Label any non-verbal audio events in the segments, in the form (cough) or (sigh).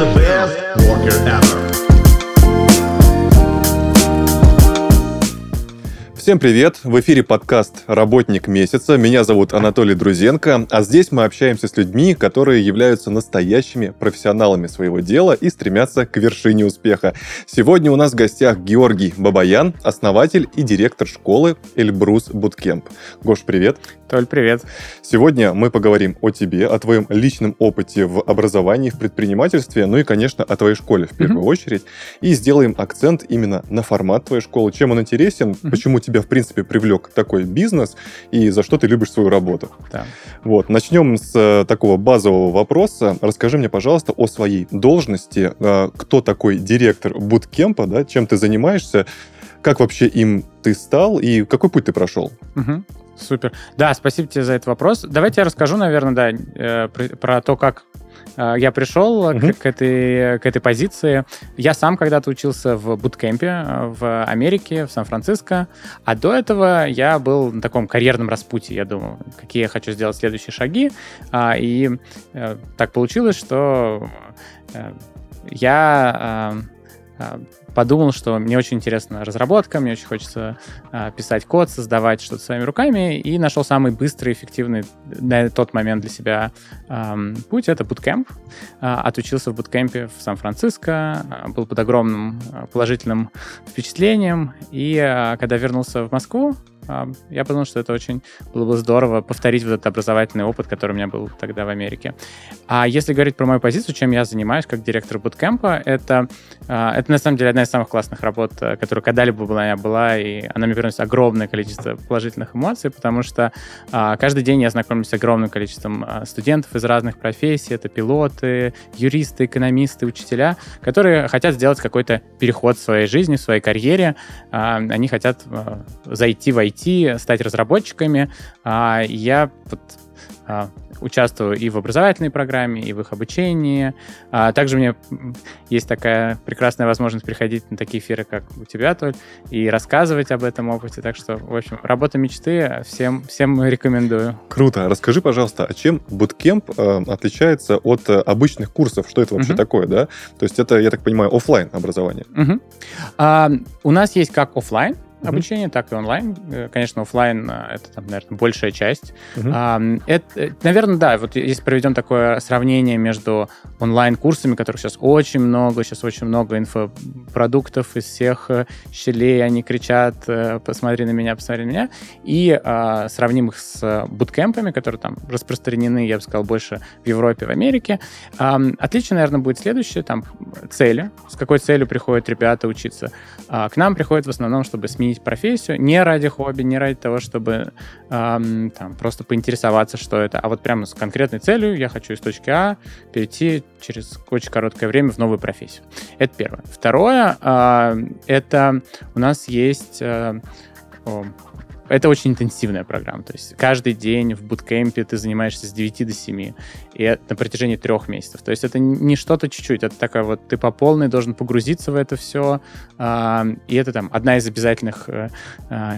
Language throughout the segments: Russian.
the best worker ever. Всем привет! В эфире подкаст «Работник месяца». Меня зовут Анатолий Друзенко, а здесь мы общаемся с людьми, которые являются настоящими профессионалами своего дела и стремятся к вершине успеха. Сегодня у нас в гостях Георгий Бабаян, основатель и директор школы Эльбрус Буткемп. Гош, привет! Толь, привет. Сегодня мы поговорим о тебе, о твоем личном опыте в образовании, в предпринимательстве, ну и, конечно, о твоей школе в первую mm-hmm. очередь. И сделаем акцент именно на формат твоей школы, чем он интересен, mm-hmm. почему тебя, в принципе, привлек такой бизнес и за что ты любишь свою работу. Да. Вот, начнем с э, такого базового вопроса. Расскажи мне, пожалуйста, о своей должности. Э, кто такой директор буткемпа, да, чем ты занимаешься, как вообще им ты стал и какой путь ты прошел? Угу. Супер. Да, спасибо тебе за этот вопрос. Давайте я расскажу, наверное, да, э, про, то, как э, я пришел угу. к, к, этой, к этой позиции. Я сам когда-то учился в буткемпе э, в Америке, в Сан-Франциско, а до этого я был на таком карьерном распутье. Я думал, какие я хочу сделать следующие шаги. А, и так получилось, что я подумал, что мне очень интересна разработка, мне очень хочется э, писать код, создавать что-то своими руками, и нашел самый быстрый, эффективный на тот момент для себя э, путь. Это Bootcamp. Э, отучился в Bootcamp в Сан-Франциско, э, был под огромным положительным впечатлением, и э, когда вернулся в Москву, я подумал, что это очень было бы здорово повторить вот этот образовательный опыт, который у меня был тогда в Америке. А если говорить про мою позицию, чем я занимаюсь как директор буткемпа, это, а, это на самом деле одна из самых классных работ, э, которая когда-либо была, была, и она мне приносит огромное количество положительных эмоций, потому что а, каждый день я знакомлюсь с огромным количеством а, студентов из разных профессий, это пилоты, юристы, экономисты, учителя, которые хотят сделать какой-то переход в своей жизни, в своей карьере, они хотят зайти в IT, идти, стать разработчиками. А я вот, а, участвую и в образовательной программе, и в их обучении. А также у меня есть такая прекрасная возможность приходить на такие эфиры, как у тебя, Толь, и рассказывать об этом опыте. Так что, в общем, работа мечты всем, всем рекомендую. Круто. Расскажи, пожалуйста, а чем Bootcamp э, отличается от э, обычных курсов? Что это вообще uh-huh. такое, да? То есть это, я так понимаю, офлайн образование. Uh-huh. А, у нас есть как офлайн, обучение, mm-hmm. так и онлайн. Э, конечно, офлайн э, это, там, наверное, большая часть. Mm-hmm. Это, наверное, да, вот если проведем такое сравнение между онлайн-курсами, которых сейчас очень много, сейчас очень много инфопродуктов из всех э, щелей, они кричат, посмотри на меня, посмотри на меня, и а, сравним их с буткемпами, которые там распространены, я бы сказал, больше в Европе, в Америке. А, отличие, наверное, будет следующее, там, цели, с какой целью приходят ребята учиться. А, к нам приходят в основном, чтобы сменить сменить профессию не ради хобби, не ради того, чтобы эм, там, просто поинтересоваться, что это, а вот прямо с конкретной целью я хочу из точки А перейти через очень короткое время в новую профессию. Это первое. Второе, э, это у нас есть э, это очень интенсивная программа. То есть каждый день в буткемпе ты занимаешься с 9 до 7. И на протяжении трех месяцев. То есть это не что-то чуть-чуть. Это такая вот ты по полной должен погрузиться в это все. А, и это там одна из обязательных э, а,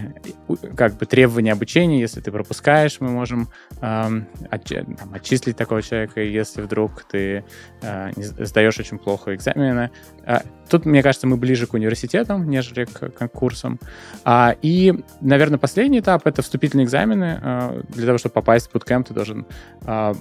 как бы требований обучения. Если ты пропускаешь, мы можем там, отчислить такого человека, если вдруг ты а, сдаешь очень плохо экзамены. Тут, мне кажется, мы ближе к университетам, нежели к конкурсам. И, наверное, последний последний этап — это вступительные экзамены. Э, для того, чтобы попасть в bootcamp, ты должен э,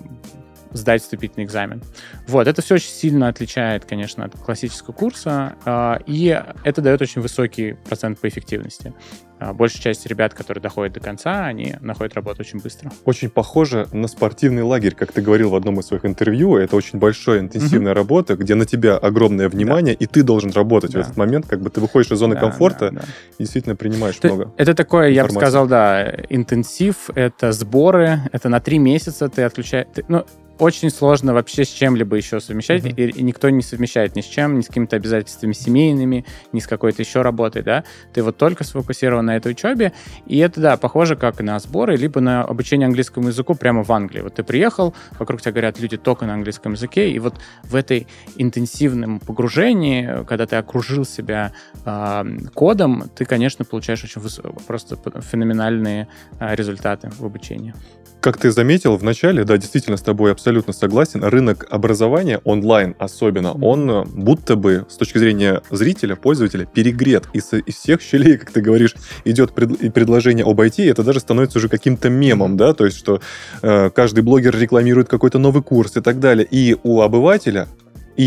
сдать вступительный экзамен. Вот, это все очень сильно отличает, конечно, от классического курса, э, и это дает очень высокий процент по эффективности. А, большая часть ребят, которые доходят до конца, они находят работу очень быстро. Очень похоже на спортивный лагерь, как ты говорил в одном из своих интервью. Это очень большая интенсивная mm-hmm. работа, где на тебя огромное внимание, да. и ты должен работать да. в этот момент, как бы ты выходишь из зоны да, комфорта да, да. и действительно принимаешь это, много. Это такое, информации. я бы сказал, да, интенсив, это сборы, это на три месяца ты отключаешь. Ну, очень сложно вообще с чем-либо еще совмещать, mm-hmm. и, и никто не совмещает ни с чем, ни с какими-то обязательствами семейными, ни с какой-то еще работой, да. Ты вот только сфокусирован на этой учебе, и это, да, похоже как на сборы, либо на обучение английскому языку прямо в Англии. Вот ты приехал, вокруг тебя говорят люди только на английском языке, и вот в этой интенсивном погружении, когда ты окружил себя э, кодом, ты, конечно, получаешь очень выс- просто феноменальные э, результаты в обучении. как ты заметил в начале, да, действительно с тобой абсолютно согласен, рынок образования онлайн особенно, он э, будто бы с точки зрения зрителя, пользователя перегрет. Из, из всех щелей, как ты говоришь, идет пред, предложение об IT, это даже становится уже каким-то мемом, да, то есть что э, каждый блогер рекламирует какой-то новый курс и так далее. И у обывателя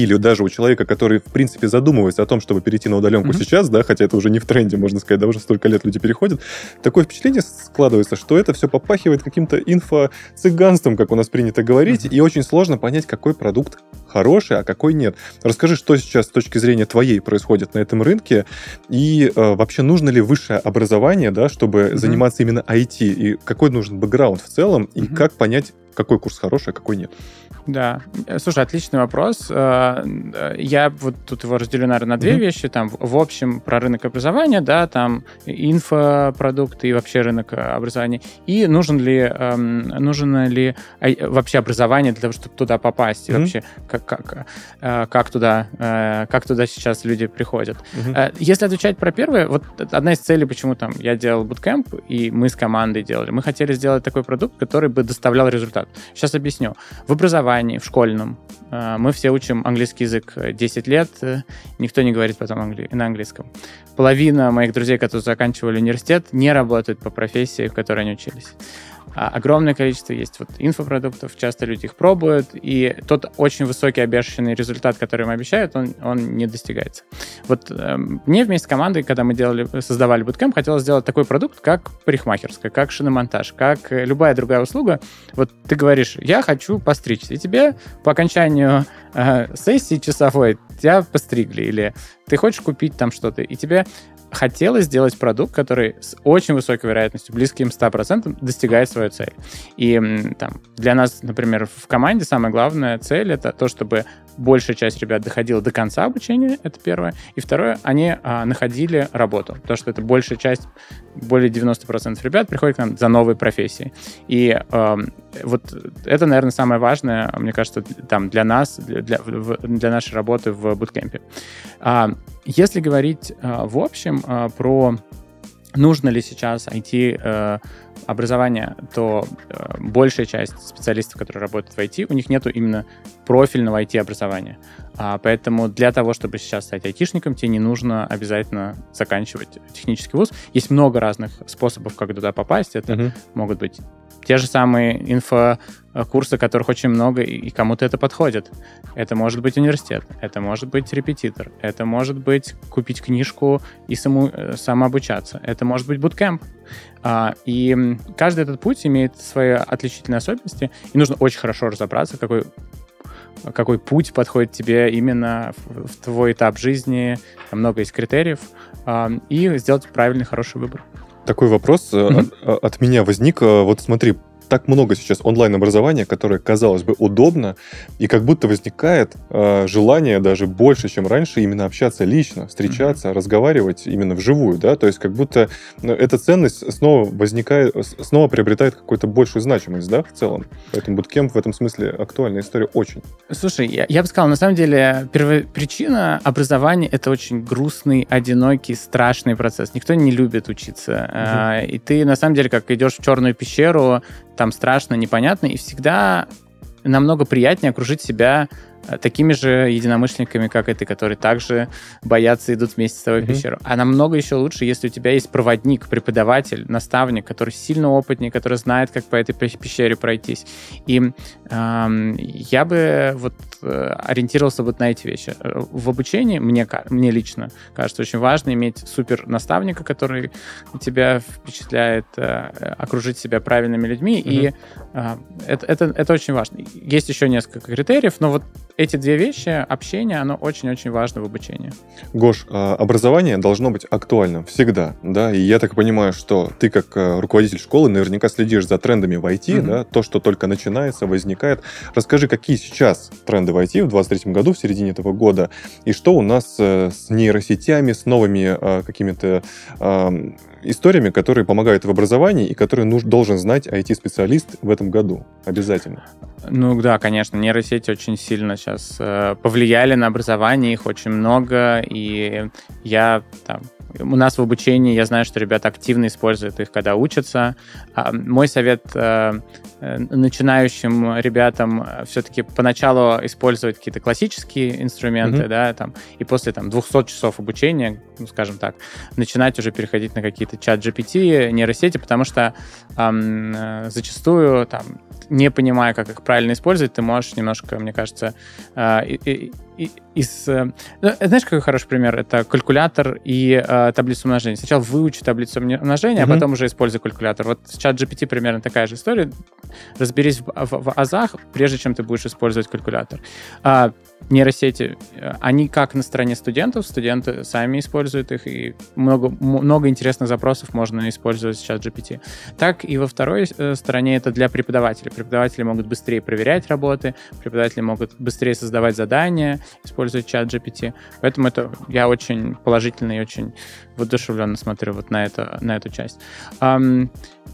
или даже у человека, который, в принципе, задумывается о том, чтобы перейти на удаленку mm-hmm. сейчас, да, хотя это уже не в тренде, можно сказать, да, уже столько лет люди переходят, такое впечатление складывается, что это все попахивает каким-то инфо-цыганством, как у нас принято говорить, mm-hmm. и очень сложно понять, какой продукт хороший, а какой нет. Расскажи, что сейчас с точки зрения твоей происходит на этом рынке, и э, вообще нужно ли высшее образование, да, чтобы mm-hmm. заниматься именно IT, и какой нужен бэкграунд в целом, и mm-hmm. как понять, какой курс хороший, а какой нет? Да. Слушай, отличный вопрос. Э, я вот тут его разделю, наверное, на две mm-hmm. вещи. Там, в общем, про рынок образования, да, там инфопродукты и вообще рынок образования. И нужен ли, эм, нужно ли вообще образование для того, чтобы туда попасть? И mm-hmm. вообще, как, как, э, как, туда, э, как туда сейчас люди приходят? Mm-hmm. Если отвечать про первое, вот одна из целей, почему там я делал буткемп, и мы с командой делали, мы хотели сделать такой продукт, который бы доставлял результат. Сейчас объясню. В образовании образовании, в школьном. А, мы все учим английский язык 10 лет, никто не говорит потом на английском. Половина моих друзей, которые заканчивали университет, не работают по профессии, в которой они учились. А, огромное количество есть вот инфопродуктов, часто люди их пробуют, и тот очень высокий обещанный результат, который им обещают, он, он не достигается. Вот э, мне вместе с командой, когда мы делали, создавали буткемп, хотелось сделать такой продукт, как парикмахерская, как шиномонтаж, как любая другая услуга. Вот ты говоришь, я хочу постричься, и тебе по окончанию э, сессии часовой тебя постригли, или ты хочешь купить там что-то, и тебе хотелось сделать продукт, который с очень высокой вероятностью, близким 100%, достигает свою цель. И там, для нас, например, в команде самая главная цель — это то, чтобы большая часть ребят доходила до конца обучения, это первое. И второе, они а, находили работу, потому что это большая часть, более 90% ребят приходят к нам за новые профессии. И а, вот это, наверное, самое важное, мне кажется, там для нас, для, для нашей работы в буткемпе. А, если говорить а, в общем а, про нужно ли сейчас IT э, образование, то э, большая часть специалистов, которые работают в IT, у них нету именно профильного IT-образования. А, поэтому для того, чтобы сейчас стать айтишником, тебе не нужно обязательно заканчивать технический вуз. Есть много разных способов, как туда попасть. Это uh-huh. могут быть те же самые инфокурсы, которых очень много, и кому-то это подходит. Это может быть университет, это может быть репетитор, это может быть купить книжку и саму, э, самообучаться, это может быть буткемп. А, и каждый этот путь имеет свои отличительные особенности, и нужно очень хорошо разобраться, какой какой путь подходит тебе именно в, в твой этап жизни, там много есть критериев, э, и сделать правильный, хороший выбор. Такой вопрос mm-hmm. от, от меня возник. Вот смотри, так много сейчас онлайн-образования, которое, казалось бы, удобно, и как будто возникает э, желание даже больше, чем раньше, именно общаться лично, встречаться, mm-hmm. разговаривать именно вживую, да, то есть как будто ну, эта ценность снова возникает, снова приобретает какую-то большую значимость, да, в целом. Поэтому буткемп в этом смысле актуальная история очень. Слушай, я, я бы сказал, на самом деле, первопричина образования — это очень грустный, одинокий, страшный процесс. Никто не любит учиться. Mm-hmm. И ты, на самом деле, как идешь в черную пещеру, там страшно, непонятно, и всегда намного приятнее окружить себя такими же единомышленниками, как и ты, которые также боятся, идут вместе с тобой в пещеру. А намного еще лучше, если у тебя есть проводник, преподаватель, наставник, который сильно опытнее, который знает, как по этой пещере пройтись. И эм, я бы вот э, ориентировался вот на эти вещи. Э, в обучении мне, мне лично кажется очень важно иметь супер наставника, который тебя впечатляет, э, окружить себя правильными людьми, mm-hmm. и э, это, это, это очень важно. Есть еще несколько критериев, но вот эти две вещи, общение, оно очень-очень важно в обучении. Гош, а, образование должно быть актуальным всегда, да, и я так понимаю, что ты как э, руководитель школы наверняка следишь за трендами в IT, mm-hmm. да, то, что только начинается, возникает. Расскажи, какие сейчас тренды в IT в 2023 году, в середине этого года, и что у нас э, с нейросетями, с новыми а, какими-то историями, которые помогают в образовании и которые нуж, должен знать IT-специалист в этом году. Обязательно. Ну да, конечно, нейросети очень сильно сейчас э, повлияли на образование, их очень много, и я там у нас в обучении я знаю, что ребята активно используют их, когда учатся. А, мой совет э, э, начинающим ребятам все-таки поначалу использовать какие-то классические инструменты, mm-hmm. да, там, и после там 200 часов обучения, ну, скажем так, начинать уже переходить на какие-то чат GPT, нейросети, потому что эм, зачастую там не понимая, как их правильно использовать, ты можешь немножко, мне кажется, э, из... Э, ну, знаешь, какой хороший пример? Это калькулятор и э, таблицу умножения. Сначала выучи таблицу умножения, mm-hmm. а потом уже используй калькулятор. Вот с чат GPT примерно такая же история. Разберись в, в, в азах, прежде чем ты будешь использовать калькулятор. А, нейросети, э, они как на стороне студентов, студенты сами используют их, и много, много интересных запросов можно использовать с чат GPT. Так и во второй э, стороне это для преподавателей. Преподаватели могут быстрее проверять работы, преподаватели могут быстрее создавать задания, используя чат GPT. Поэтому это я очень положительно и очень воодушевленно смотрю вот на, это, на эту часть.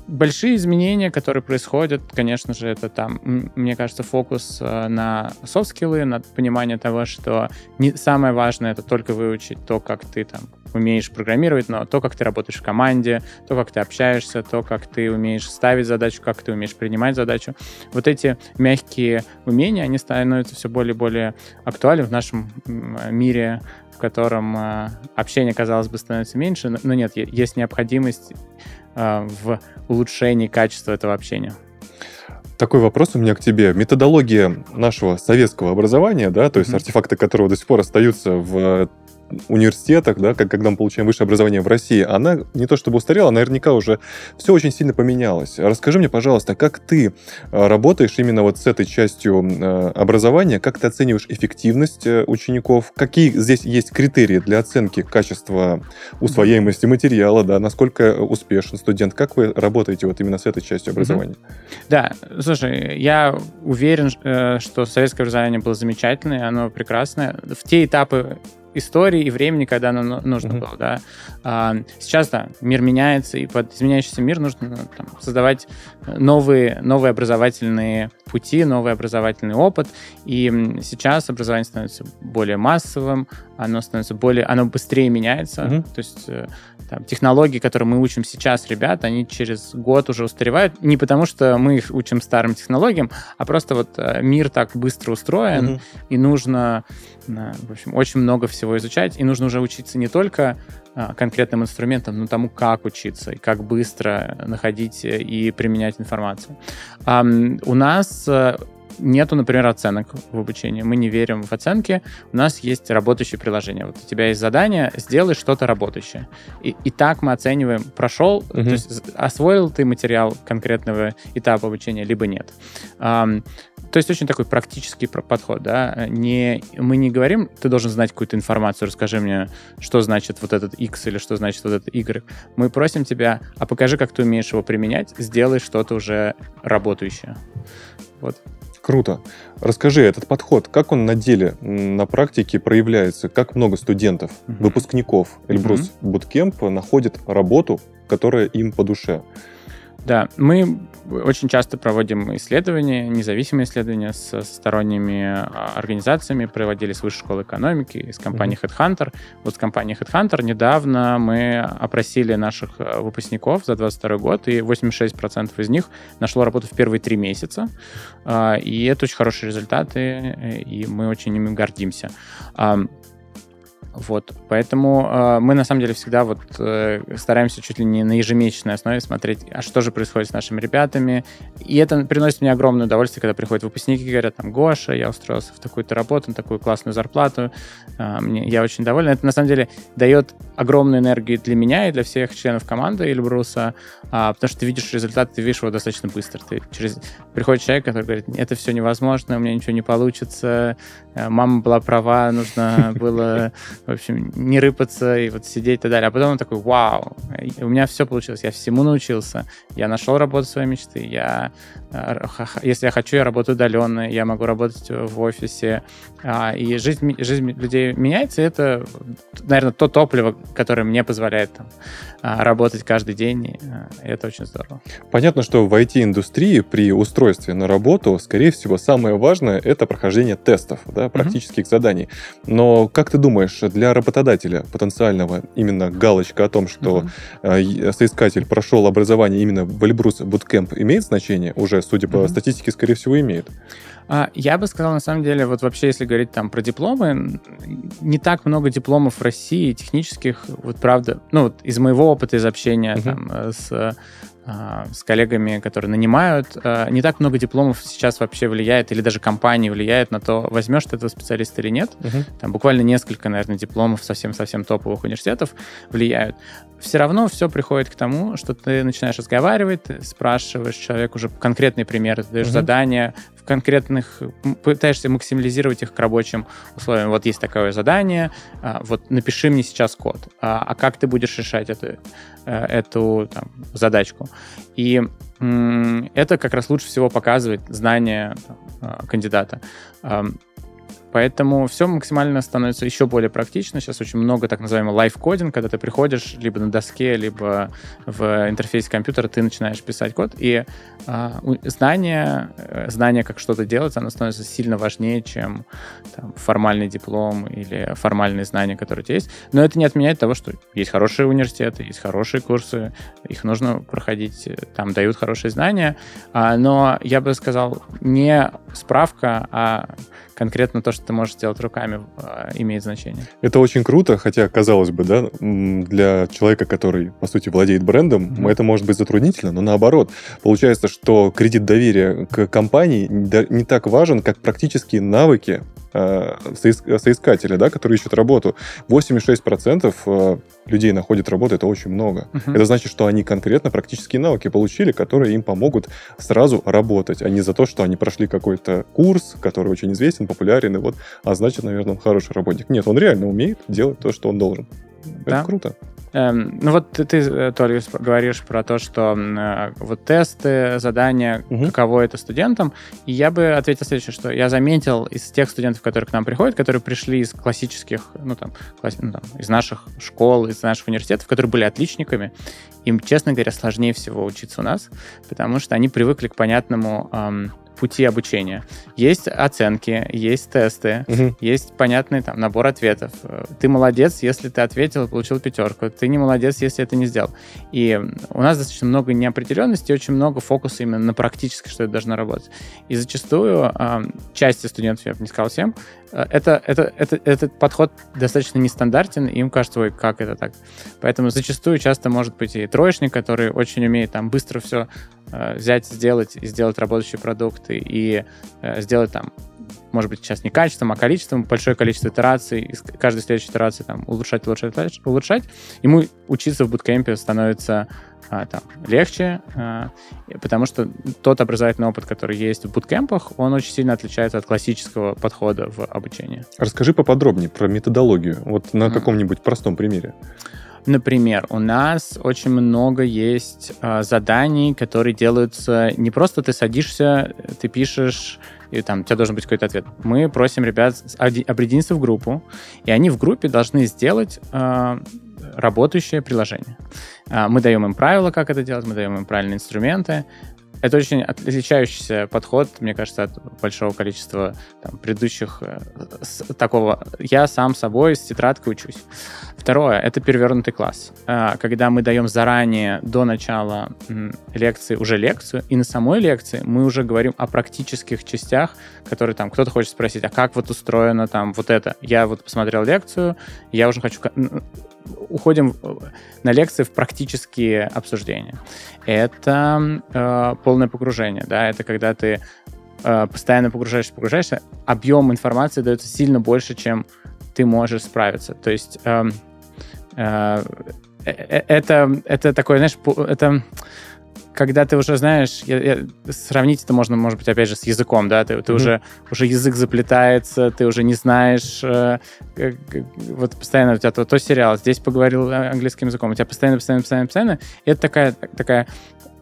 Большие изменения, которые происходят, конечно же, это там, мне кажется, фокус э, на софт-скиллы, на понимание того, что не, самое важное это только выучить то, как ты там умеешь программировать, но то, как ты работаешь в команде, то, как ты общаешься, то, как ты умеешь ставить задачу, как ты умеешь принимать задачу. Вот эти мягкие умения, они становятся все более и более актуальны в нашем мире, котором э, общение, казалось бы, становится меньше, но нет, есть необходимость э, в улучшении качества этого общения. Такой вопрос у меня к тебе. Методология нашего советского образования, да, то есть mm-hmm. артефакты которого до сих пор остаются в университетах, да, как, когда мы получаем высшее образование в России, она не то чтобы устарела, а наверняка уже все очень сильно поменялось. Расскажи мне, пожалуйста, как ты э, работаешь именно вот с этой частью э, образования, как ты оцениваешь эффективность э, учеников, какие здесь есть критерии для оценки качества усвояемости материала, да, насколько успешен студент, как вы работаете вот именно с этой частью образования? Да, слушай, я уверен, что советское образование было замечательное, оно прекрасное. В те этапы истории и времени, когда оно нужно mm-hmm. было, да. А, сейчас, да, мир меняется, и под изменяющийся мир нужно ну, там, создавать новые, новые образовательные пути, новый образовательный опыт, и сейчас образование становится более массовым, оно становится более, оно быстрее меняется, mm-hmm. то есть э, там, технологии, которые мы учим сейчас, ребят, они через год уже устаревают, не потому что мы их учим старым технологиям, а просто вот э, мир так быстро устроен, mm-hmm. и нужно, в общем, очень много всего изучать, и нужно уже учиться не только конкретным инструментам, но тому, как учиться и как быстро находить и применять информацию. У нас э, нету, например, оценок в обучении. Мы не верим в оценки. У нас есть работающее приложение. Вот у тебя есть задание, сделай что-то работающее. И, и так мы оцениваем, прошел, угу. то есть освоил ты материал конкретного этапа обучения, либо нет. То есть очень такой практический подход, да. Не, мы не говорим, ты должен знать какую-то информацию, расскажи мне, что значит вот этот X или что значит вот этот Y. Мы просим тебя, а покажи, как ты умеешь его применять, сделай что-то уже работающее. Вот. Круто. Расскажи, этот подход, как он на деле, на практике проявляется? Как много студентов, mm-hmm. выпускников Эльбрус mm-hmm. Bootcamp находят работу, которая им по душе? Да, мы очень часто проводим исследования, независимые исследования с сторонними а, организациями, проводили с Высшей школы экономики, с компанией Headhunter. Вот с компанией Headhunter недавно мы опросили наших а, выпускников за 22 год, и 86% из них нашло работу в первые три месяца. А, и это очень хорошие результаты, и мы очень ими гордимся. Вот, поэтому э, мы на самом деле всегда вот э, стараемся чуть ли не на ежемесячной основе смотреть, а что же происходит с нашими ребятами. И это приносит мне огромное удовольствие, когда приходят выпускники и говорят, там, Гоша, я устроился в такую-то работу, на такую классную зарплату, э, мне, я очень доволен. Это на самом деле дает огромную энергию для меня и для всех членов команды Эльбруса, э, потому что ты видишь результат, ты видишь его достаточно быстро. Ты через... Приходит человек, который говорит, это все невозможно, у меня ничего не получится, мама была права, нужно (laughs) было в общем, не рыпаться и вот сидеть и так далее. А потом он такой, вау, у меня все получилось, я всему научился, я нашел работу своей мечты, я, э, если я хочу, я работаю удаленно, я могу работать в офисе, а, и жизнь, жизнь людей меняется, и это, наверное, то топливо, которое мне позволяет там, а, работать каждый день, и э, это очень здорово. Понятно, что в IT-индустрии при устройстве на работу, скорее всего, самое важное — это прохождение тестов, да, практических mm-hmm. заданий. Но как ты думаешь, для работодателя потенциального именно галочка о том, что uh-huh. соискатель прошел образование именно в Эльбрус Bootcamp имеет значение? Уже, судя по uh-huh. статистике, скорее всего, имеет. А, я бы сказал, на самом деле, вот вообще, если говорить там про дипломы, не так много дипломов в России технических, вот правда, ну, вот из моего опыта, из общения uh-huh. там э, с а, с коллегами, которые нанимают. А, не так много дипломов сейчас вообще влияет, или даже компании влияет на то, возьмешь ты этого специалиста или нет. Uh-huh. Там буквально несколько, наверное, дипломов совсем-совсем топовых университетов влияют. Все равно все приходит к тому, что ты начинаешь разговаривать, ты спрашиваешь человеку уже конкретные примеры, ты даешь uh-huh. задания, конкретных пытаешься максимализировать их к рабочим условиям. Вот есть такое задание, а, вот напиши мне сейчас код, а как ты будешь решать это? Э, эту там, задачку. И это как раз лучше всего показывает знание э, кандидата. Поэтому все максимально становится еще более практично. Сейчас очень много так называемого лайфкодинг, когда ты приходишь либо на доске, либо в интерфейсе компьютера, ты начинаешь писать код, и э, знание, знание, как что-то делать, оно становится сильно важнее, чем там, формальный диплом или формальные знания, которые у тебя есть. Но это не отменяет того, что есть хорошие университеты, есть хорошие курсы, их нужно проходить, там дают хорошие знания. А, но я бы сказал, не справка, а конкретно то, что ты можешь сделать руками, а, имеет значение. Это очень круто, хотя, казалось бы, да, для человека, который, по сути, владеет брендом, mm-hmm. это может быть затруднительно, но наоборот. Получается, что кредит доверия к компании не так важен, как практические навыки Э, соискатели, да, которые ищут работу. 86% э, людей находят работу, это очень много. Uh-huh. Это значит, что они конкретно практические навыки получили, которые им помогут сразу работать, а не за то, что они прошли какой-то курс, который очень известен, популярен, и вот, а значит, наверное, он хороший работник. Нет, он реально умеет делать то, что он должен. Да. Это круто. Эм, ну вот ты, э, Толя, говоришь про то, что э, вот тесты, задания, угу. каково это студентам. И я бы ответил следующее, что я заметил из тех студентов, которые к нам приходят, которые пришли из классических, ну там, класс, ну, там из наших школ, из наших университетов, которые были отличниками, им, честно говоря, сложнее всего учиться у нас, потому что они привыкли к понятному эм, пути обучения. Есть оценки, есть тесты, угу. есть понятный там набор ответов. Ты молодец, если ты ответил и получил пятерку. Ты не молодец, если это не сделал. И у нас достаточно много неопределенности, очень много фокуса именно на практически, что это должно работать. И зачастую э, части студентов, я бы не сказал всем, Э, это, это, это, этот подход достаточно нестандартен, и им кажется, ой, как это так? Поэтому зачастую часто может быть и троечник, который очень умеет там быстро все взять, сделать, и сделать работающие продукты, и э, сделать там может быть, сейчас не качеством, а количеством, большое количество итераций, и каждой следующей итерации там улучшать, улучшать, улучшать. Ему учиться в буткемпе становится а, там, легче, а, потому что тот образовательный опыт, который есть в буткемпах, он очень сильно отличается от классического подхода в обучении. Расскажи поподробнее про методологию, вот на mm. каком-нибудь простом примере. Например, у нас очень много есть э, заданий, которые делаются не просто ты садишься, ты пишешь, и там у тебя должен быть какой-то ответ. Мы просим ребят объединиться в группу, и они в группе должны сделать э, работающее приложение. Э, мы даем им правила, как это делать, мы даем им правильные инструменты, это очень отличающийся подход, мне кажется, от большого количества там, предыдущих э, с, такого. Я сам собой с тетрадкой учусь. Второе — это перевернутый класс. Э, когда мы даем заранее, до начала лекции, уже лекцию, и на самой лекции мы уже говорим о практических частях, которые там кто-то хочет спросить, а как вот устроено там вот это? Я вот посмотрел лекцию, я уже хочу уходим на лекции в практические обсуждения. Это э, полное погружение, да, это когда ты э, постоянно погружаешься, погружаешься, объем информации дается сильно больше, чем ты можешь справиться. То есть эм, э, э, э, это, это такое, знаешь, это когда ты уже знаешь, я, я, сравнить это можно, может быть, опять же, с языком, да, ты, ты mm-hmm. уже, уже язык заплетается, ты уже не знаешь, э, э, вот постоянно у тебя то, то сериал, здесь поговорил английским языком, у тебя постоянно, постоянно, постоянно, постоянно, и это такая, такая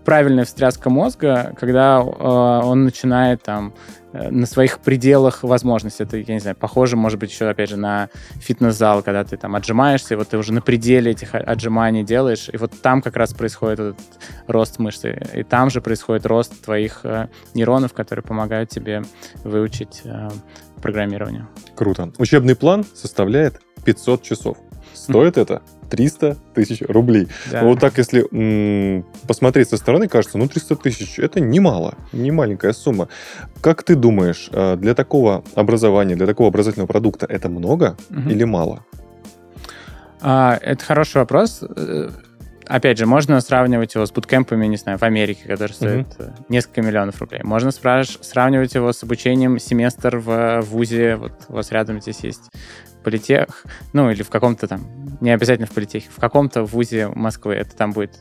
неправильная встряска мозга, когда э, он начинает там э, на своих пределах возможностей. Это, я не знаю, похоже, может быть, еще, опять же, на фитнес-зал, когда ты там отжимаешься, и вот ты уже на пределе этих отжиманий делаешь, и вот там как раз происходит этот рост мышцы, и там же происходит рост твоих э, нейронов, которые помогают тебе выучить э, программирование. Круто. Учебный план составляет 500 часов. Стоит это 300 тысяч рублей. Да. Вот так, если м- посмотреть со стороны, кажется, ну 300 тысяч это немало, не маленькая сумма. Как ты думаешь, э, для такого образования, для такого образовательного продукта это много угу. или мало? А, это хороший вопрос. Э, опять же, можно сравнивать его с буткемпами, не знаю, в Америке, который стоит uh несколько миллионов рублей. Можно сравнивать его с обучением семестр в ВУЗе. Вот у вас рядом здесь есть политех, ну или в каком-то там, не обязательно в политехе, в каком-то вузе Москвы, это там будет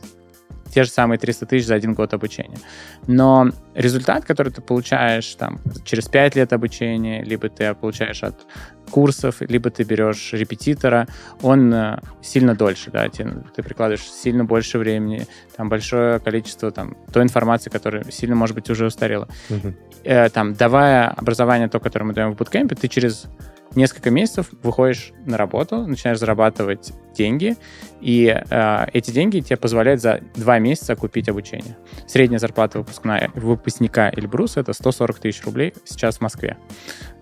те же самые 300 тысяч за один год обучения. Но результат, который ты получаешь там через 5 лет обучения, либо ты получаешь от курсов, либо ты берешь репетитора, он э, сильно дольше, да, ты, ты прикладываешь сильно больше времени, там большое количество там той информации, которая сильно, может быть, уже устарела. Uh-huh. Э, там, давая образование то, которое мы даем в буткемпе, ты через несколько месяцев выходишь на работу, начинаешь зарабатывать деньги, и э, эти деньги тебе позволяют за два месяца купить обучение. Средняя зарплата выпускная, выпускника Эльбрус — это 140 тысяч рублей сейчас в Москве.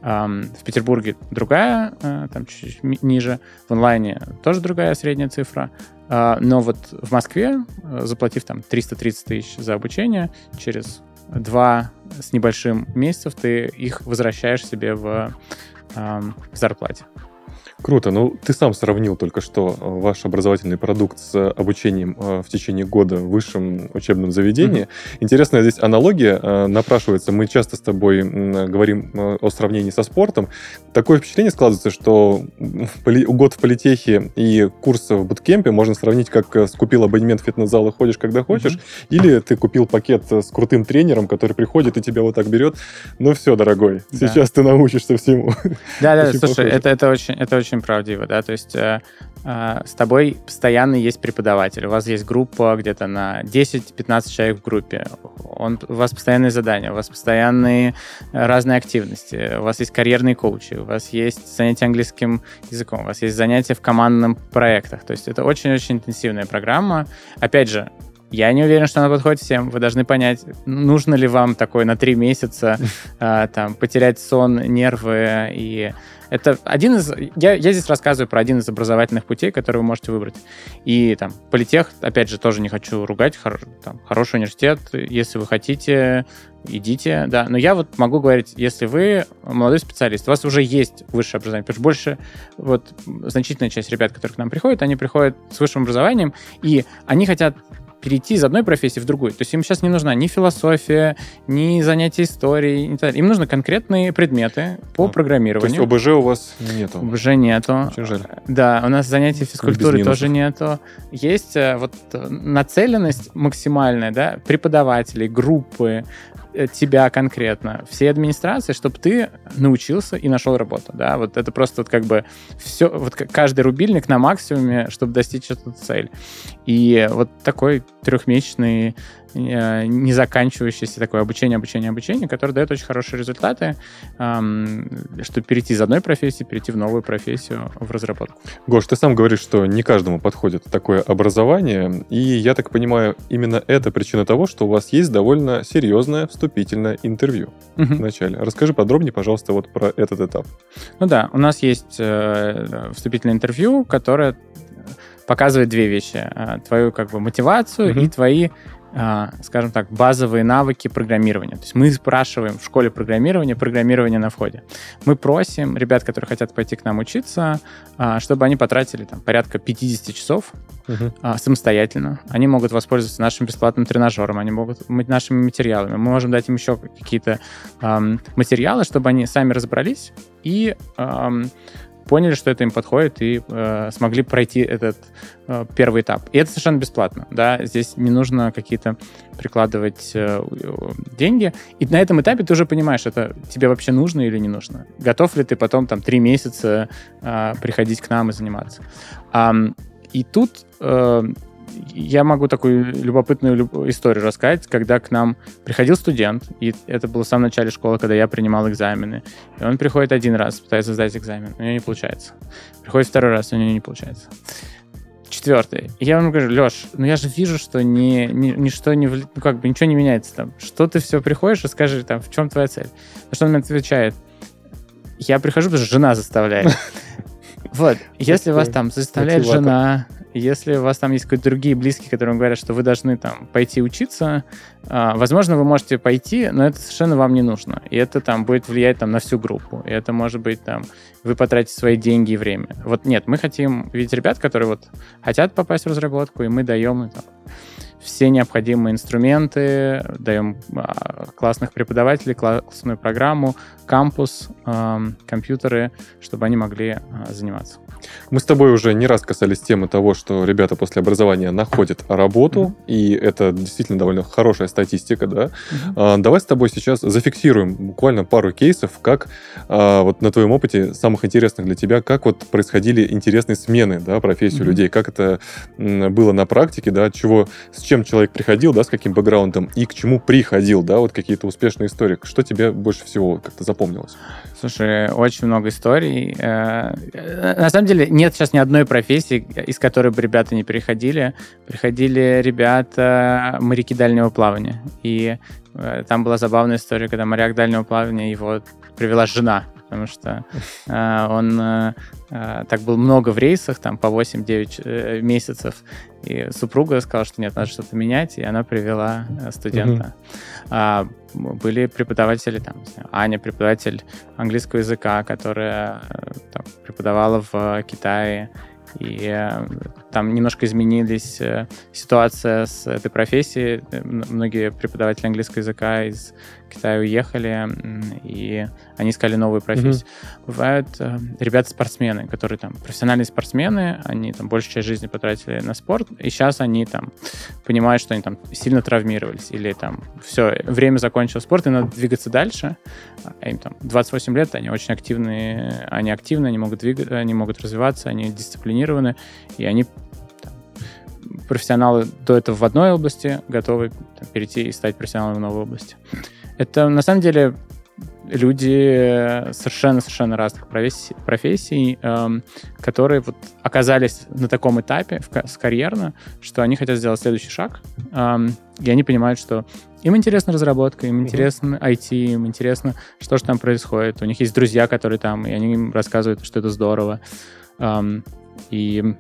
Эм, в Петербурге другая, э, там чуть-чуть ниже, в онлайне тоже другая средняя цифра, э, но вот в Москве, э, заплатив там 330 тысяч за обучение, через два с небольшим месяцев ты их возвращаешь себе в зарплате. Круто. Ну, ты сам сравнил только что э, ваш образовательный продукт с обучением э, в течение года в высшем учебном заведении. Mm-hmm. Интересная здесь аналогия э, напрашивается. Мы часто с тобой говорим о сравнении со спортом. Такое впечатление складывается, что год в политехе и курс в буткемпе можно сравнить, как купил абонемент в фитнес-зал и ходишь, когда хочешь, mm-hmm. или ты купил пакет с крутым тренером, который приходит и тебя вот так берет. Ну все, дорогой, да. сейчас ты научишься всему. Да-да, (laughs) слушай, это, это очень, это очень очень правдиво, да, то есть э, э, с тобой постоянно есть преподаватель, у вас есть группа где-то на 10-15 человек в группе, он, у вас постоянные задания, у вас постоянные разные активности, у вас есть карьерные коучи, у вас есть занятия английским языком, у вас есть занятия в командных проектах, то есть это очень-очень интенсивная программа. Опять же, я не уверен, что она подходит всем. Вы должны понять, нужно ли вам такое на три месяца э, (laughs) там, потерять сон, нервы и это один из... Я, я здесь рассказываю про один из образовательных путей, которые вы можете выбрать. И там политех, опять же, тоже не хочу ругать, хор, там, хороший университет, если вы хотите, идите, да. Но я вот могу говорить, если вы молодой специалист, у вас уже есть высшее образование, потому что больше, вот, значительная часть ребят, которые к нам приходят, они приходят с высшим образованием, и они хотят перейти из одной профессии в другую. То есть им сейчас не нужна ни философия, ни занятия историей. Им нужны конкретные предметы по а, программированию. То есть ОБЖ у вас нету? ОБЖ нету. Очень жаль. Да, у нас занятия физкультуры тоже нету. Есть э, вот нацеленность максимальная, да, преподавателей, группы, Э, тебя конкретно, всей администрации, чтобы ты научился и нашел работу, да, вот это просто вот как бы все, вот каждый рубильник на максимуме, чтобы достичь эту цель. И вот такой трехмесячный Э, не заканчивающееся такое обучение, обучение, обучение, которое дает очень хорошие результаты, чтобы перейти из одной профессии, перейти в новую профессию в разработку. Гош, ты сам говоришь, что не каждому подходит такое образование, и я так понимаю, именно это причина того, что у вас есть довольно серьезное вступительное интервью угу. в начале. Расскажи подробнее, пожалуйста, вот про этот этап. Ну да, у нас есть э, вступительное интервью, которое показывает две вещи. Э, твою как бы мотивацию угу. и твои скажем так, базовые навыки программирования. То есть мы спрашиваем в школе программирования, программирование на входе. Мы просим ребят, которые хотят пойти к нам учиться, а, чтобы они потратили там порядка 50 часов uh-huh. самостоятельно. Они могут воспользоваться нашим бесплатным тренажером, они могут нашими материалами. Мы можем дать им еще какие-то материалы, чтобы они сами разобрались и поняли, что это им подходит, и э, смогли пройти этот э, первый этап. И это совершенно бесплатно, да, здесь не нужно какие-то прикладывать э, деньги. И на этом этапе ты уже понимаешь, это тебе вообще нужно или не нужно. Готов ли ты потом там три месяца э, приходить к нам и заниматься. А, и тут э, я могу такую любопытную историю рассказать, когда к нам приходил студент, и это было в самом начале школы, когда я принимал экзамены, и он приходит один раз, пытается сдать экзамен, у него не получается. Приходит второй раз, у него не получается. Четвертый. Я ему говорю, Леш, ну я же вижу, что ни, ни, ничто не, ну как бы ничего не меняется там. Что ты все приходишь и скажи там, в чем твоя цель? На что он мне отвечает, я прихожу, потому что жена заставляет. (laughs) Вот, если вас там заставляет жена, если у вас там есть какие-то другие близкие, которые говорят, что вы должны там пойти учиться, а, возможно, вы можете пойти, но это совершенно вам не нужно. И это там будет влиять там на всю группу. И это может быть там вы потратите свои деньги и время. Вот нет, мы хотим видеть ребят, которые вот хотят попасть в разработку, и мы даем там, все необходимые инструменты, даем а, классных преподавателей, классную программу, кампус, компьютеры, чтобы они могли а, заниматься. Мы с тобой уже не раз касались темы того, что ребята после образования находят работу, mm-hmm. и это действительно довольно хорошая статистика, да. Mm-hmm. Давай с тобой сейчас зафиксируем буквально пару кейсов, как а, вот на твоем опыте самых интересных для тебя, как вот происходили интересные смены, да, профессию mm-hmm. людей, как это было на практике, да, чего, с чем человек приходил, да, с каким бэкграундом и к чему приходил, да, вот какие-то успешные истории. Что тебе больше всего как-то запомнилось? Слушай, очень много историй. Э, на самом деле нет сейчас ни одной профессии, из которой бы ребята не приходили. Приходили ребята моряки дальнего плавания. И э, там была забавная история, когда моряк дальнего плавания, его привела жена потому что э, он э, э, так был много в рейсах, там по 8-9 э, месяцев, и супруга сказала, что нет, надо что-то менять, и она привела э, студента. Mm-hmm. А, были преподаватели, там, Аня, преподаватель английского языка, которая э, там, преподавала в Китае, и там немножко изменились ситуация с этой профессией. Многие преподаватели английского языка из Китая уехали, и они искали новую профессию. Mm-hmm. Бывают э, ребята-спортсмены, которые там профессиональные спортсмены, они там большую часть жизни потратили на спорт, и сейчас они там понимают, что они там сильно травмировались, или там все, время закончилось спорт, и надо двигаться дальше. А им там 28 лет, они очень активные, они активны, они могут двигаться, они могут развиваться, они дисциплинированы, и они профессионалы до этого в одной области готовы там, перейти и стать профессионалами в новой области. Это на самом деле люди совершенно-совершенно разных профессий, профессий эм, которые вот оказались на таком этапе в, с карьерно, что они хотят сделать следующий шаг, эм, и они понимают, что им интересна разработка, им интересно IT, им интересно, что же там происходит. У них есть друзья, которые там, и они им рассказывают, что это здорово. Эм, и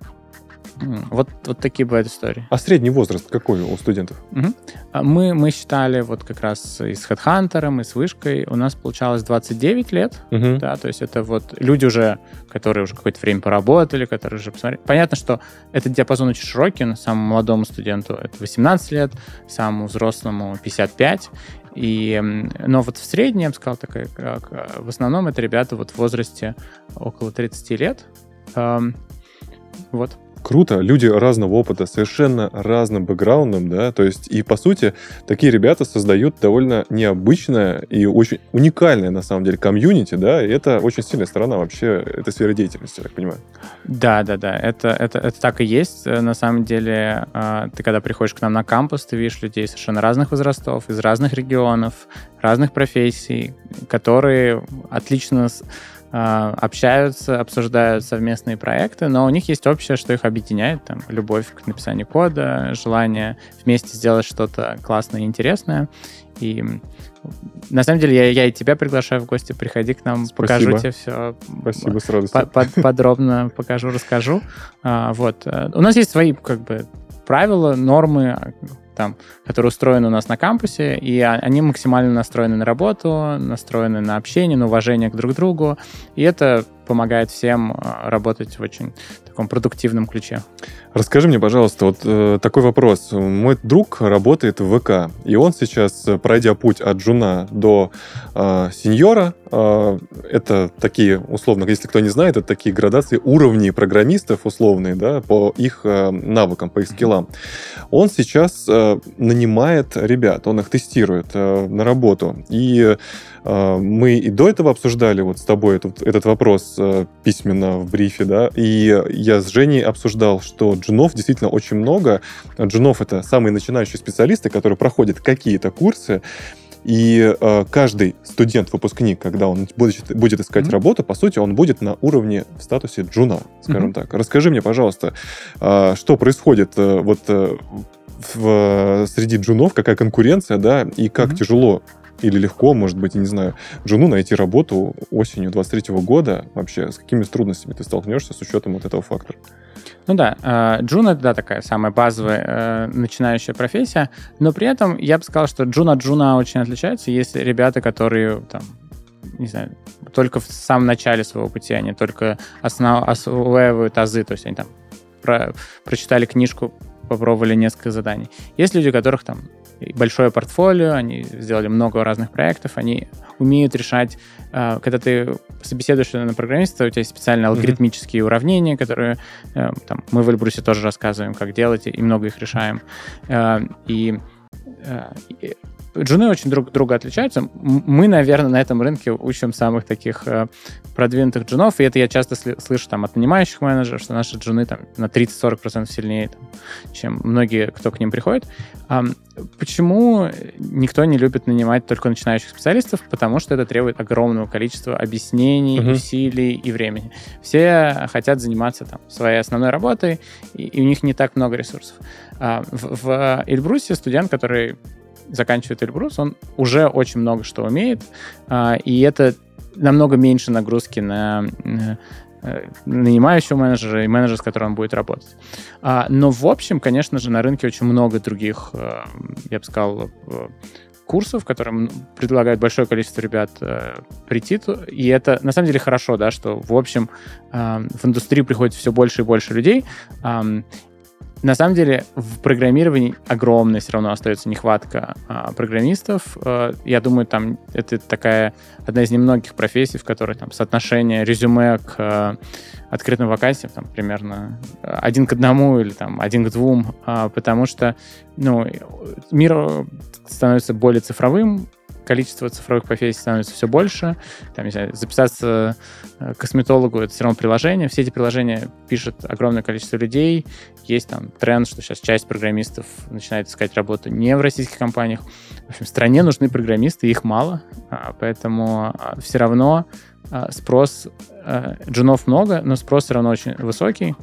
вот, вот такие бывают истории. А средний возраст какой у студентов? Угу. Мы, мы считали вот как раз и с HeadHunter, и с Вышкой, у нас получалось 29 лет, угу. да, то есть это вот люди уже, которые уже какое-то время поработали, которые уже посмотрели. Понятно, что этот диапазон очень широкий, самому молодому студенту это 18 лет, самому взрослому 55, и, но вот в среднем, я бы сказал, такая, как, в основном это ребята вот в возрасте около 30 лет. Вот круто, люди разного опыта, совершенно разным бэкграундом, да, то есть и по сути такие ребята создают довольно необычное и очень уникальное на самом деле комьюнити, да, и это очень сильная сторона вообще этой сферы деятельности, я так понимаю. Да, да, да, это, это, это так и есть. На самом деле, а, ты когда приходишь к нам на кампус, ты видишь людей совершенно разных возрастов, из разных регионов, разных профессий, которые отлично общаются, обсуждают совместные проекты, но у них есть общее, что их объединяет, там, любовь к написанию кода, желание вместе сделать что-то классное и интересное. И на самом деле я, я и тебя приглашаю в гости, приходи к нам, Спасибо. покажу тебе все. Спасибо, с радостью. Под, подробно покажу, расскажу. А, вот. У нас есть свои как бы правила, нормы, там, которые устроены у нас на кампусе, и они максимально настроены на работу, настроены на общение, на уважение к друг другу, и это помогает всем а, работать в очень таком продуктивном ключе. Расскажи мне, пожалуйста, вот э, такой вопрос. Мой друг работает в ВК, и он сейчас, э, пройдя путь от джуна до э, сеньора, это такие, условно, если кто не знает, это такие градации уровней программистов условные, да, по их э, навыкам, по их скиллам. Он сейчас э, нанимает ребят, он их тестирует э, на работу. И мы и до этого обсуждали вот с тобой этот, этот вопрос письменно в брифе, да, и я с Женей обсуждал, что джунов действительно очень много. Джунов — это самые начинающие специалисты, которые проходят какие-то курсы, и э, каждый студент-выпускник, когда он будет, будет искать mm-hmm. работу, по сути, он будет на уровне в статусе джуна, скажем mm-hmm. так. Расскажи мне, пожалуйста, э, что происходит э, вот э, в, среди джунов, какая конкуренция, да, и как mm-hmm. тяжело или легко, может быть, не знаю, джуну найти работу осенью 23 года вообще? С какими трудностями ты столкнешься с учетом вот этого фактора? Ну да, э, джун это да, такая самая базовая э, начинающая профессия, но при этом я бы сказал, что джун от джуна очень отличается. Есть ребята, которые там не знаю, только в самом начале своего пути, они только основ, осваивают азы, то есть они там про, прочитали книжку, попробовали несколько заданий. Есть люди, которых там большое портфолио, они сделали много разных проектов, они умеют решать, э, когда ты собеседуешь на программиста, у тебя есть специальные алгоритмические mm-hmm. уравнения, которые э, там, мы в Эльбрусе тоже рассказываем, как делать, и много их решаем. Э, и джуны очень друг друга отличаются. Мы, наверное, на этом рынке учим самых таких э, продвинутых джунов, и это я часто слышу там от нанимающих менеджеров, что наши джуны там на 30-40% сильнее, там, чем многие, кто к ним приходит. Почему никто не любит нанимать только начинающих специалистов? Потому что это требует огромного количества объяснений, uh-huh. усилий и времени. Все хотят заниматься там своей основной работой, и, и у них не так много ресурсов. А, в, в Эльбрусе студент, который заканчивает Эльбрус, он уже очень много что умеет, а, и это намного меньше нагрузки на э, нанимающего менеджера и менеджера, с которым он будет работать. А, но в общем, конечно же, на рынке очень много других, э, я бы сказал, э, курсов, которым предлагают большое количество ребят прийти. И это на самом деле хорошо, да, что в общем в индустрию приходит все больше и больше людей. На самом деле в программировании огромная все равно остается нехватка а, программистов. А, я думаю, там это такая одна из немногих профессий, в которой там соотношение резюме к а, открытым вакансиям там примерно один к одному или там один к двум, а, потому что ну, мир становится более цифровым, количество цифровых профессий становится все больше. Там, знаю, записаться э, косметологу — это все равно приложение. Все эти приложения пишет огромное количество людей. Есть там тренд, что сейчас часть программистов начинает искать работу не в российских компаниях. В общем, стране нужны программисты, их мало, а, поэтому а, все равно а, спрос э, джунов много, но спрос все равно очень высокий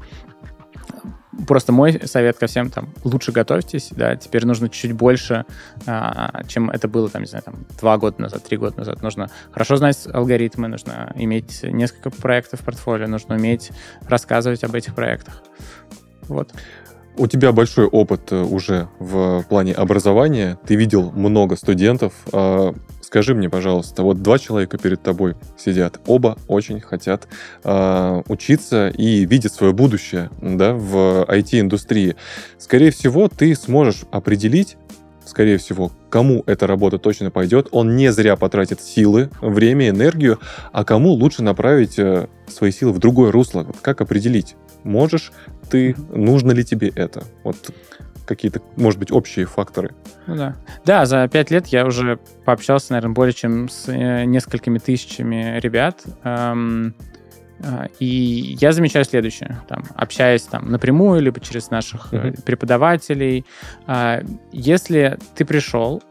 просто мой совет ко всем там, лучше готовьтесь, да, теперь нужно чуть больше, а, чем это было, там, не знаю, там, два года назад, три года назад. Нужно хорошо знать алгоритмы, нужно иметь несколько проектов в портфолио, нужно уметь рассказывать об этих проектах. Вот. У тебя большой опыт э, уже в плане образования. Ты видел много студентов. Скажи мне, пожалуйста, вот два человека перед тобой сидят, оба очень хотят э, учиться и видят свое будущее да, в IT-индустрии. Скорее всего, ты сможешь определить, скорее всего, кому эта работа точно пойдет. Он не зря потратит силы, время, энергию, а кому лучше направить э, свои силы в другое русло. Вот как определить? Можешь ты, нужно ли тебе это? Вот какие-то, может быть, общие факторы. Ну, да. да, за пять лет я уже пообщался, наверное, более чем с э, несколькими тысячами ребят. Эм, э, и я замечаю следующее, там, общаясь там напрямую, либо через наших uh-huh. преподавателей. Э, если ты пришел,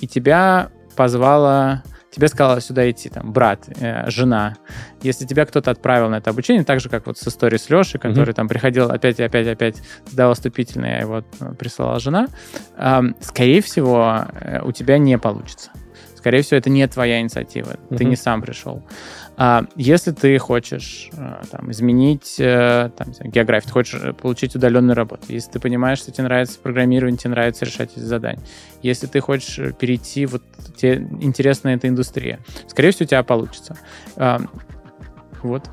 и тебя позвала тебе сказала сюда идти, там, брат, э, жена, если тебя кто-то отправил на это обучение, так же, как вот с историей с Лешей, который mm-hmm. там приходил опять и опять и опять, сдавал вступительное, его прислала жена, э, скорее всего, э, у тебя не получится. Скорее всего, это не твоя инициатива, mm-hmm. ты не сам пришел. А, если ты хочешь а, там, изменить э, там, географию, ты хочешь э, получить удаленную работу, если ты понимаешь, что тебе нравится программирование, тебе нравится решать эти задания, если ты хочешь перейти, вот тебе интересна эта индустрия, скорее всего, у тебя получится. А, вот.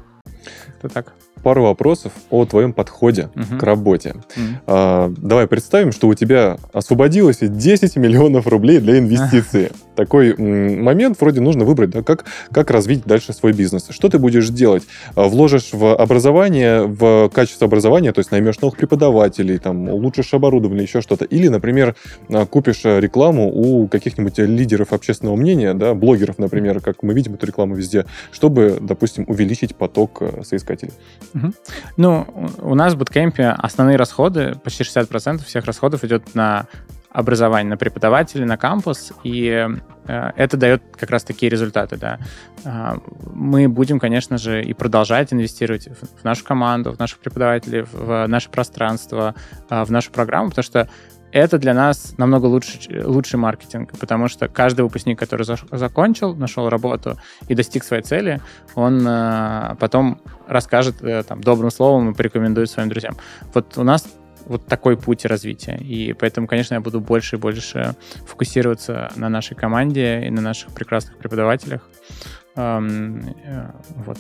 Это так пару вопросов о твоем подходе uh-huh. к работе. Uh-huh. А, давай представим, что у тебя освободилось 10 миллионов рублей для инвестиции. (laughs) такой момент, вроде нужно выбрать, да, как, как развить дальше свой бизнес. Что ты будешь делать? А, вложишь в образование, в качество образования, то есть наймешь новых преподавателей, там, улучшишь оборудование, еще что-то. Или, например, а, купишь рекламу у каких-нибудь лидеров общественного мнения, да, блогеров, например, как мы видим эту рекламу везде, чтобы, допустим, увеличить поток э, соискателей. Угу. Ну, у нас в буткемпе основные расходы, почти 60% всех расходов идет на образование, на преподавателей, на кампус, и э, это дает как раз такие результаты, да. Э, мы будем, конечно же, и продолжать инвестировать в, нашу команду, в наших преподавателей, в наше пространство, э, в нашу программу, потому что это для нас намного лучше, лучший маркетинг, потому что каждый выпускник, который за, закончил, нашел работу и достиг своей цели, он э, потом расскажет э, там, добрым словом и порекомендует своим друзьям. Вот у нас вот такой путь развития. И поэтому, конечно, я буду больше и больше фокусироваться на нашей команде и на наших прекрасных преподавателях. Эм, э, вот.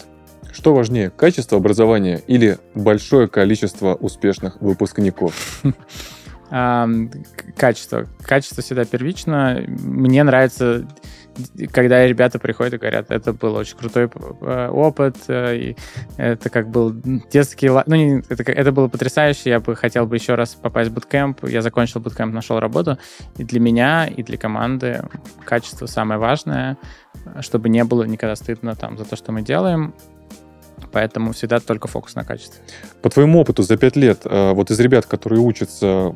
Что важнее, качество образования или большое количество успешных выпускников? (laughs) Качество. Качество всегда первично. Мне нравится когда ребята приходят и говорят, это был очень крутой э, опыт, э, и это как был детский... Ну, это, это было потрясающе, я бы хотел бы еще раз попасть в буткемп. Я закончил буткемп, нашел работу. И для меня, и для команды качество самое важное, чтобы не было никогда стыдно там за то, что мы делаем. Поэтому всегда только фокус на качестве. По твоему опыту за пять лет, э, вот из ребят, которые учатся,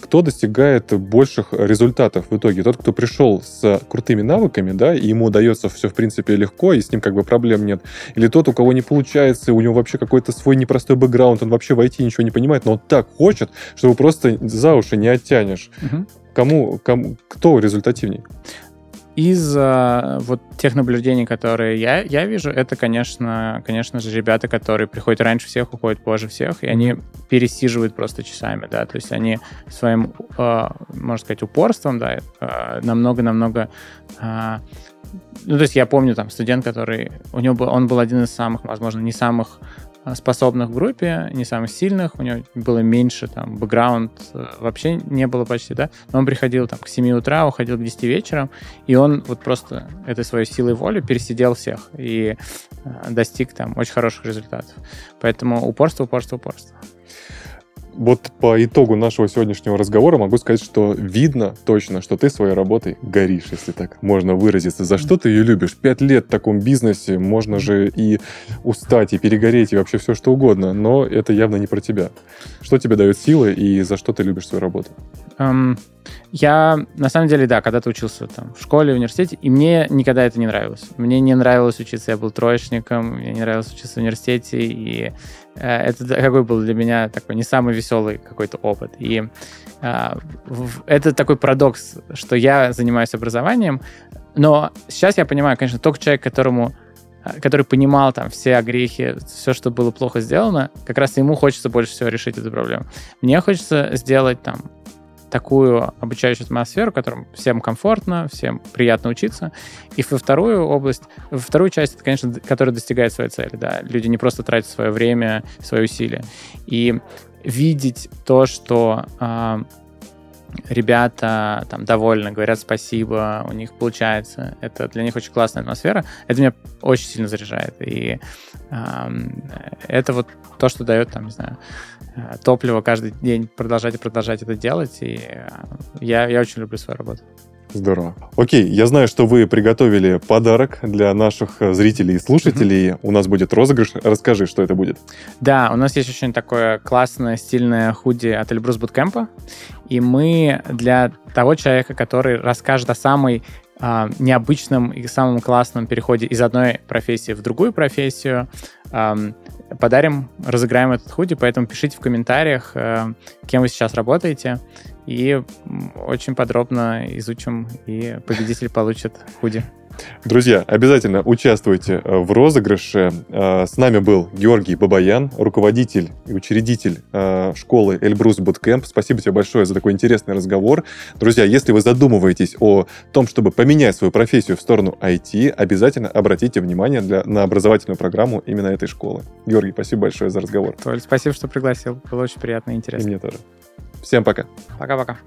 кто достигает больших результатов в итоге? Тот, кто пришел с крутыми навыками, да, и ему удается все, в принципе, легко, и с ним как бы проблем нет? Или тот, у кого не получается, у него вообще какой-то свой непростой бэкграунд, он вообще в IT ничего не понимает, но он так хочет, что его просто за уши не оттянешь? Угу. Кому, кому, кто результативней? Из э, вот тех наблюдений, которые я, я вижу, это, конечно, конечно же, ребята, которые приходят раньше всех, уходят позже всех, и они пересиживают просто часами, да, то есть они своим, э, можно сказать, упорством, да, намного-намного э, ну, то есть я помню там студент, который, у него был, он был один из самых, возможно, не самых способных в группе, не самых сильных, у него было меньше, там, бэкграунд э, вообще не было почти, да, но он приходил там к 7 утра, уходил к 10 вечера, и он вот просто этой своей силой воли пересидел всех и э, достиг там очень хороших результатов. Поэтому упорство, упорство, упорство вот по итогу нашего сегодняшнего разговора могу сказать, что видно точно, что ты своей работой горишь, если так можно выразиться. За что ты ее любишь? Пять лет в таком бизнесе, можно же и устать, и перегореть, и вообще все что угодно, но это явно не про тебя. Что тебе дает силы и за что ты любишь свою работу? Um, я, на самом деле, да, когда-то учился там в школе, в университете, и мне никогда это не нравилось. Мне не нравилось учиться, я был троечником, мне не нравилось учиться в университете, и э, это какой был для меня такой не самый веселый какой-то опыт. И э, в, это такой парадокс, что я занимаюсь образованием, но сейчас я понимаю, конечно, только человек, которому э, который понимал там все огрехи, все, что было плохо сделано, как раз ему хочется больше всего решить эту проблему. Мне хочется сделать там такую обучающую атмосферу, в котором всем комфортно, всем приятно учиться. И во вторую область, во вторую часть, это, конечно, которая достигает своей цели. Да. Люди не просто тратят свое время, свои усилия. И видеть то, что э, ребята там довольны, говорят спасибо, у них получается. Это для них очень классная атмосфера. Это меня очень сильно заряжает. И э, это вот то, что дает, там, не знаю, топливо каждый день продолжать и продолжать это делать. И э, я, я очень люблю свою работу. Здорово. Окей, я знаю, что вы приготовили подарок для наших э, зрителей и слушателей. Mm-hmm. У нас будет розыгрыш. Расскажи, что это будет. Да, у нас есть очень такое классное, стильное худи от Эльбрус Буткемпа. И мы для того человека, который расскажет о самой а, необычном и самом классном переходе из одной профессии в другую профессию, подарим, разыграем этот худи, поэтому пишите в комментариях, э, кем вы сейчас работаете, и очень подробно изучим, и победитель получит худи. Друзья, обязательно участвуйте э, в розыгрыше. Э, с нами был Георгий Бабаян, руководитель и учредитель э, школы Эльбрус Bootcamp. Спасибо тебе большое за такой интересный разговор. Друзья, если вы задумываетесь о том, чтобы поменять свою профессию в сторону IT, обязательно обратите внимание для, на образовательную программу именно этой школы. Георгий, спасибо большое за разговор. Толь, спасибо, что пригласил. Было очень приятно и интересно. И мне тоже. Всем пока. Пока-пока.